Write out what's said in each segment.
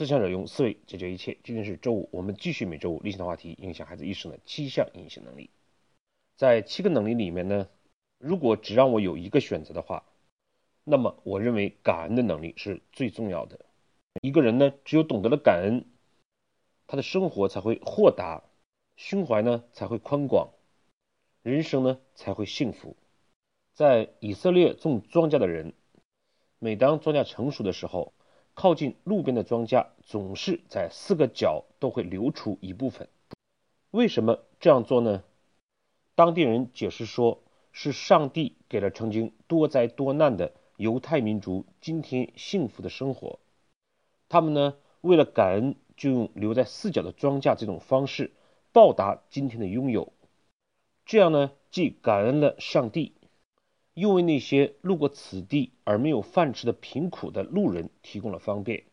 思想者用思维解决一切。今天是周五，我们继续每周五例行的话题：影响孩子一生的七项隐形能力。在七个能力里面呢，如果只让我有一个选择的话，那么我认为感恩的能力是最重要的。一个人呢，只有懂得了感恩，他的生活才会豁达，胸怀呢才会宽广，人生呢才会幸福。在以色列种庄稼的人，每当庄稼成熟的时候，靠近路边的庄稼总是在四个角都会留出一部分。为什么这样做呢？当地人解释说，是上帝给了曾经多灾多难的犹太民族今天幸福的生活。他们呢，为了感恩，就用留在四角的庄稼这种方式报答今天的拥有。这样呢，既感恩了上帝。又为那些路过此地而没有饭吃的贫苦的路人提供了方便。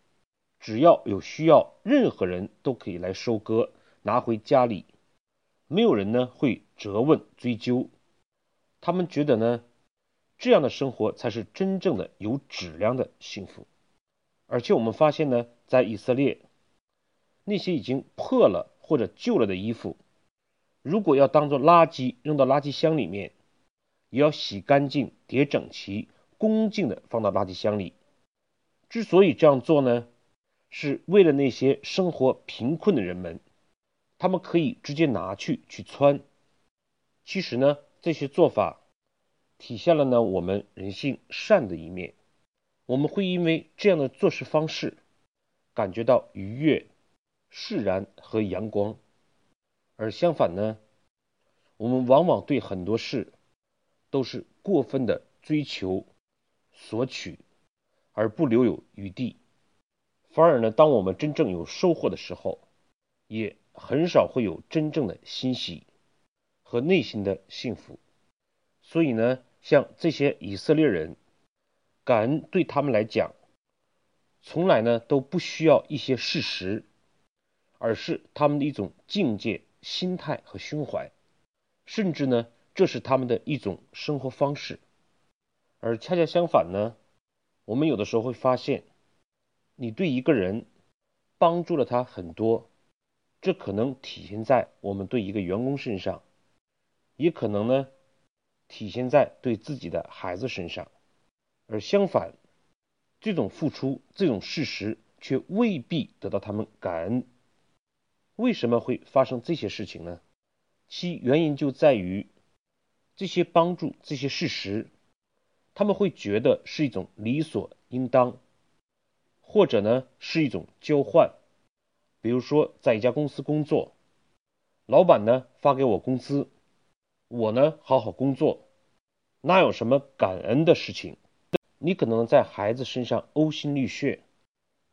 只要有需要，任何人都可以来收割，拿回家里，没有人呢会责问追究。他们觉得呢，这样的生活才是真正的有质量的幸福。而且我们发现呢，在以色列，那些已经破了或者旧了的衣服，如果要当做垃圾扔到垃圾箱里面。也要洗干净、叠整齐、恭敬的放到垃圾箱里。之所以这样做呢，是为了那些生活贫困的人们，他们可以直接拿去去穿。其实呢，这些做法体现了呢我们人性善的一面。我们会因为这样的做事方式感觉到愉悦、释然和阳光。而相反呢，我们往往对很多事。都是过分的追求、索取，而不留有余地。反而呢，当我们真正有收获的时候，也很少会有真正的欣喜和内心的幸福。所以呢，像这些以色列人，感恩对他们来讲，从来呢都不需要一些事实，而是他们的一种境界、心态和胸怀，甚至呢。这是他们的一种生活方式，而恰恰相反呢，我们有的时候会发现，你对一个人帮助了他很多，这可能体现在我们对一个员工身上，也可能呢体现在对自己的孩子身上，而相反，这种付出这种事实却未必得到他们感恩。为什么会发生这些事情呢？其原因就在于。这些帮助，这些事实，他们会觉得是一种理所应当，或者呢是一种交换。比如说，在一家公司工作，老板呢发给我工资，我呢好好工作，那有什么感恩的事情？你可能在孩子身上呕心沥血，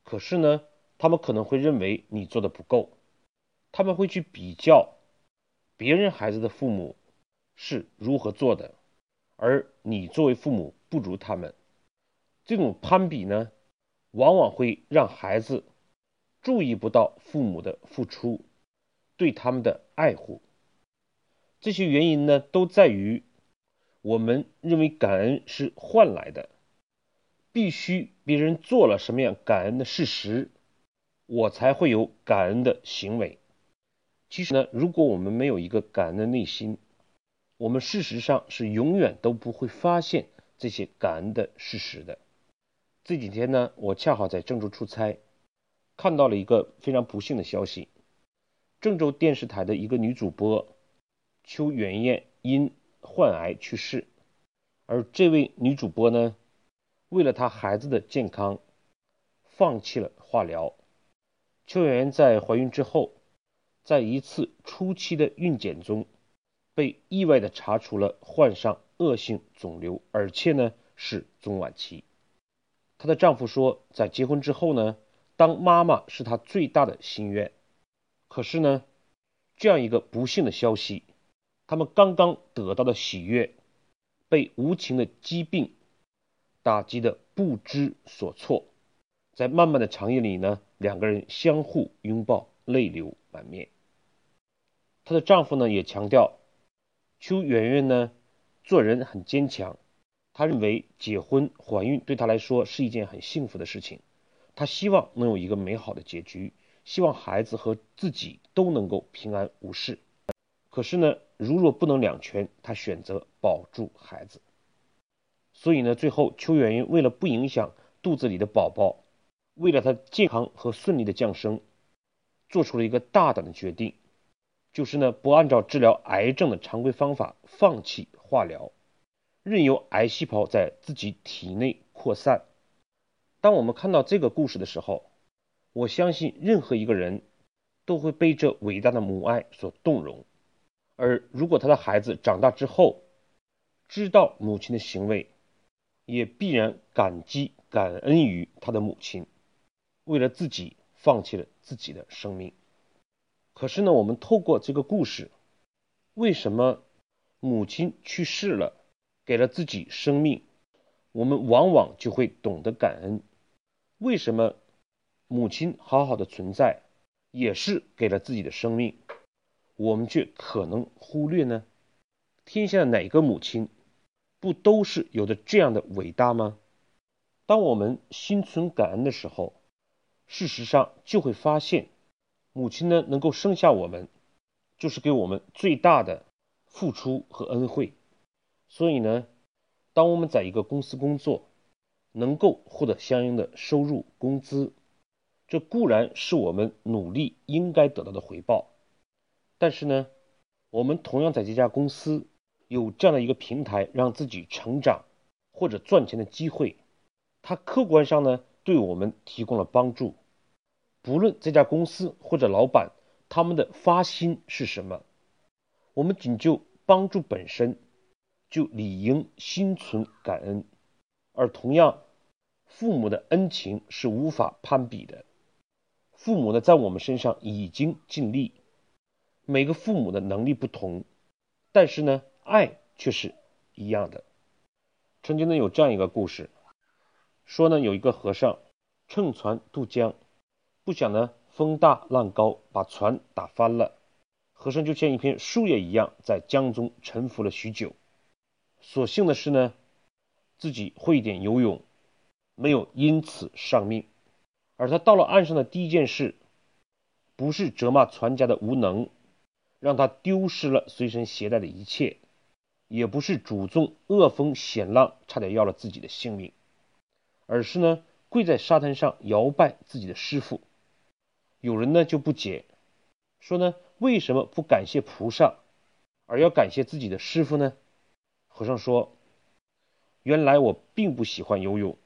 可是呢，他们可能会认为你做的不够，他们会去比较别人孩子的父母。是如何做的，而你作为父母不如他们，这种攀比呢，往往会让孩子注意不到父母的付出，对他们的爱护。这些原因呢，都在于我们认为感恩是换来的，必须别人做了什么样感恩的事实，我才会有感恩的行为。其实呢，如果我们没有一个感恩的内心，我们事实上是永远都不会发现这些感恩的事实的。这几天呢，我恰好在郑州出差，看到了一个非常不幸的消息：郑州电视台的一个女主播邱媛媛因患癌去世。而这位女主播呢，为了她孩子的健康，放弃了化疗。邱媛媛在怀孕之后，在一次初期的孕检中。被意外的查出了患上恶性肿瘤，而且呢是中晚期。她的丈夫说，在结婚之后呢，当妈妈是她最大的心愿。可是呢，这样一个不幸的消息，他们刚刚得到的喜悦，被无情的疾病打击的不知所措。在漫漫的长夜里呢，两个人相互拥抱，泪流满面。她的丈夫呢也强调。邱媛媛呢，做人很坚强。她认为结婚、怀孕对她来说是一件很幸福的事情，她希望能有一个美好的结局，希望孩子和自己都能够平安无事。可是呢，如若不能两全，他选择保住孩子。所以呢，最后邱媛媛为了不影响肚子里的宝宝，为了他健康和顺利的降生，做出了一个大胆的决定，就是呢，不按照治疗癌症的常规方法，放弃化疗，任由癌细胞在自己体内扩散。当我们看到这个故事的时候，我相信任何一个人都会被这伟大的母爱所动容。而如果他的孩子长大之后知道母亲的行为，也必然感激感恩于他的母亲，为了自己放弃了自己的生命。可是呢，我们透过这个故事，为什么母亲去世了，给了自己生命，我们往往就会懂得感恩。为什么母亲好好的存在，也是给了自己的生命，我们却可能忽略呢？天下哪个母亲不都是有着这样的伟大吗？当我们心存感恩的时候，事实上就会发现，母亲呢能够生下我们，就是给我们最大的付出和恩惠。所以呢，当我们在一个公司工作，能够获得相应的收入、工资，这固然是我们努力应该得到的回报。但是呢，我们同样在这家公司有这样的一个平台，让自己成长或者赚钱的机会，它客观上呢对我们提供了帮助。不论这家公司或者老板他们的发心是什么，我们仅就帮助本身，就理应心存感恩。而同样，父母的恩情是无法攀比的。父母呢，在我们身上已经尽力。每个父母的能力不同，但是呢，爱却是一样的。曾经呢，有这样一个故事，说呢，有一个和尚乘船渡江，不想呢，风大浪高，把船打翻了。和尚就像一片树叶一样，在江中沉浮了许久。所幸的是呢。自己会点游泳，没有因此丧命。而他到了岸上的第一件事，不是责骂船家的无能，让他丢失了随身携带的一切，也不是主动恶风险浪，差点要了自己的性命，而是呢跪在沙滩上摇拜自己的师傅。有人呢就不解，说呢为什么不感谢菩萨，而要感谢自己的师傅呢？和尚说。原来我并不喜欢游泳，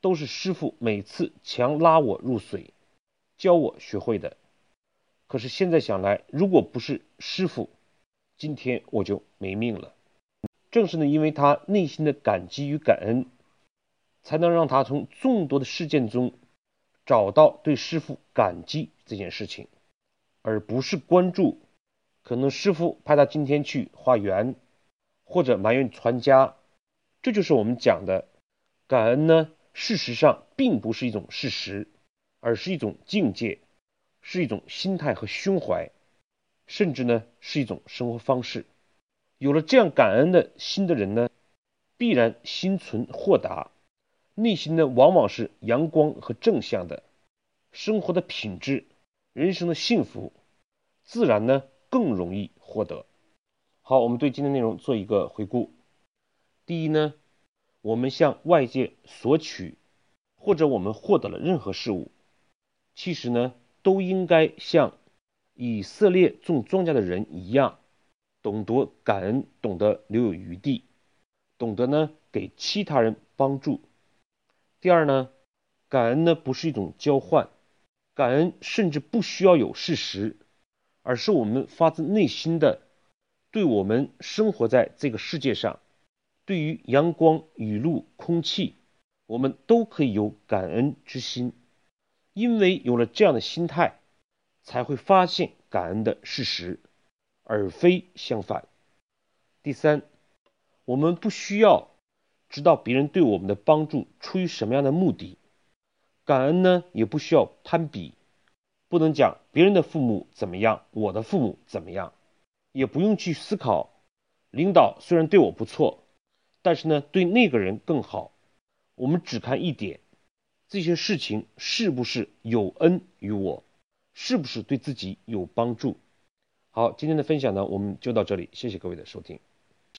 都是师傅每次强拉我入水，教我学会的。可是现在想来，如果不是师傅，今天我就没命了。正是呢，因为他内心的感激与感恩，才能让他从众多的事件中找到对师傅感激这件事情，而不是关注可能师傅派他今天去化缘，或者埋怨传家。这就是我们讲的感恩呢。事实上，并不是一种事实，而是一种境界，是一种心态和胸怀，甚至呢是一种生活方式。有了这样感恩的心的人呢，必然心存豁达，内心呢往往是阳光和正向的，生活的品质、人生的幸福，自然呢更容易获得。好，我们对今天内容做一个回顾。第一呢，我们向外界索取，或者我们获得了任何事物，其实呢，都应该像以色列种庄稼的人一样，懂得感恩，懂得留有余地，懂得呢给其他人帮助。第二呢，感恩呢不是一种交换，感恩甚至不需要有事实，而是我们发自内心的，对我们生活在这个世界上。对于阳光、雨露、空气，我们都可以有感恩之心，因为有了这样的心态，才会发现感恩的事实，而非相反。第三，我们不需要知道别人对我们的帮助出于什么样的目的，感恩呢也不需要攀比，不能讲别人的父母怎么样，我的父母怎么样，也不用去思考领导虽然对我不错。但是呢，对那个人更好。我们只看一点，这些事情是不是有恩于我，是不是对自己有帮助。好，今天的分享呢，我们就到这里，谢谢各位的收听。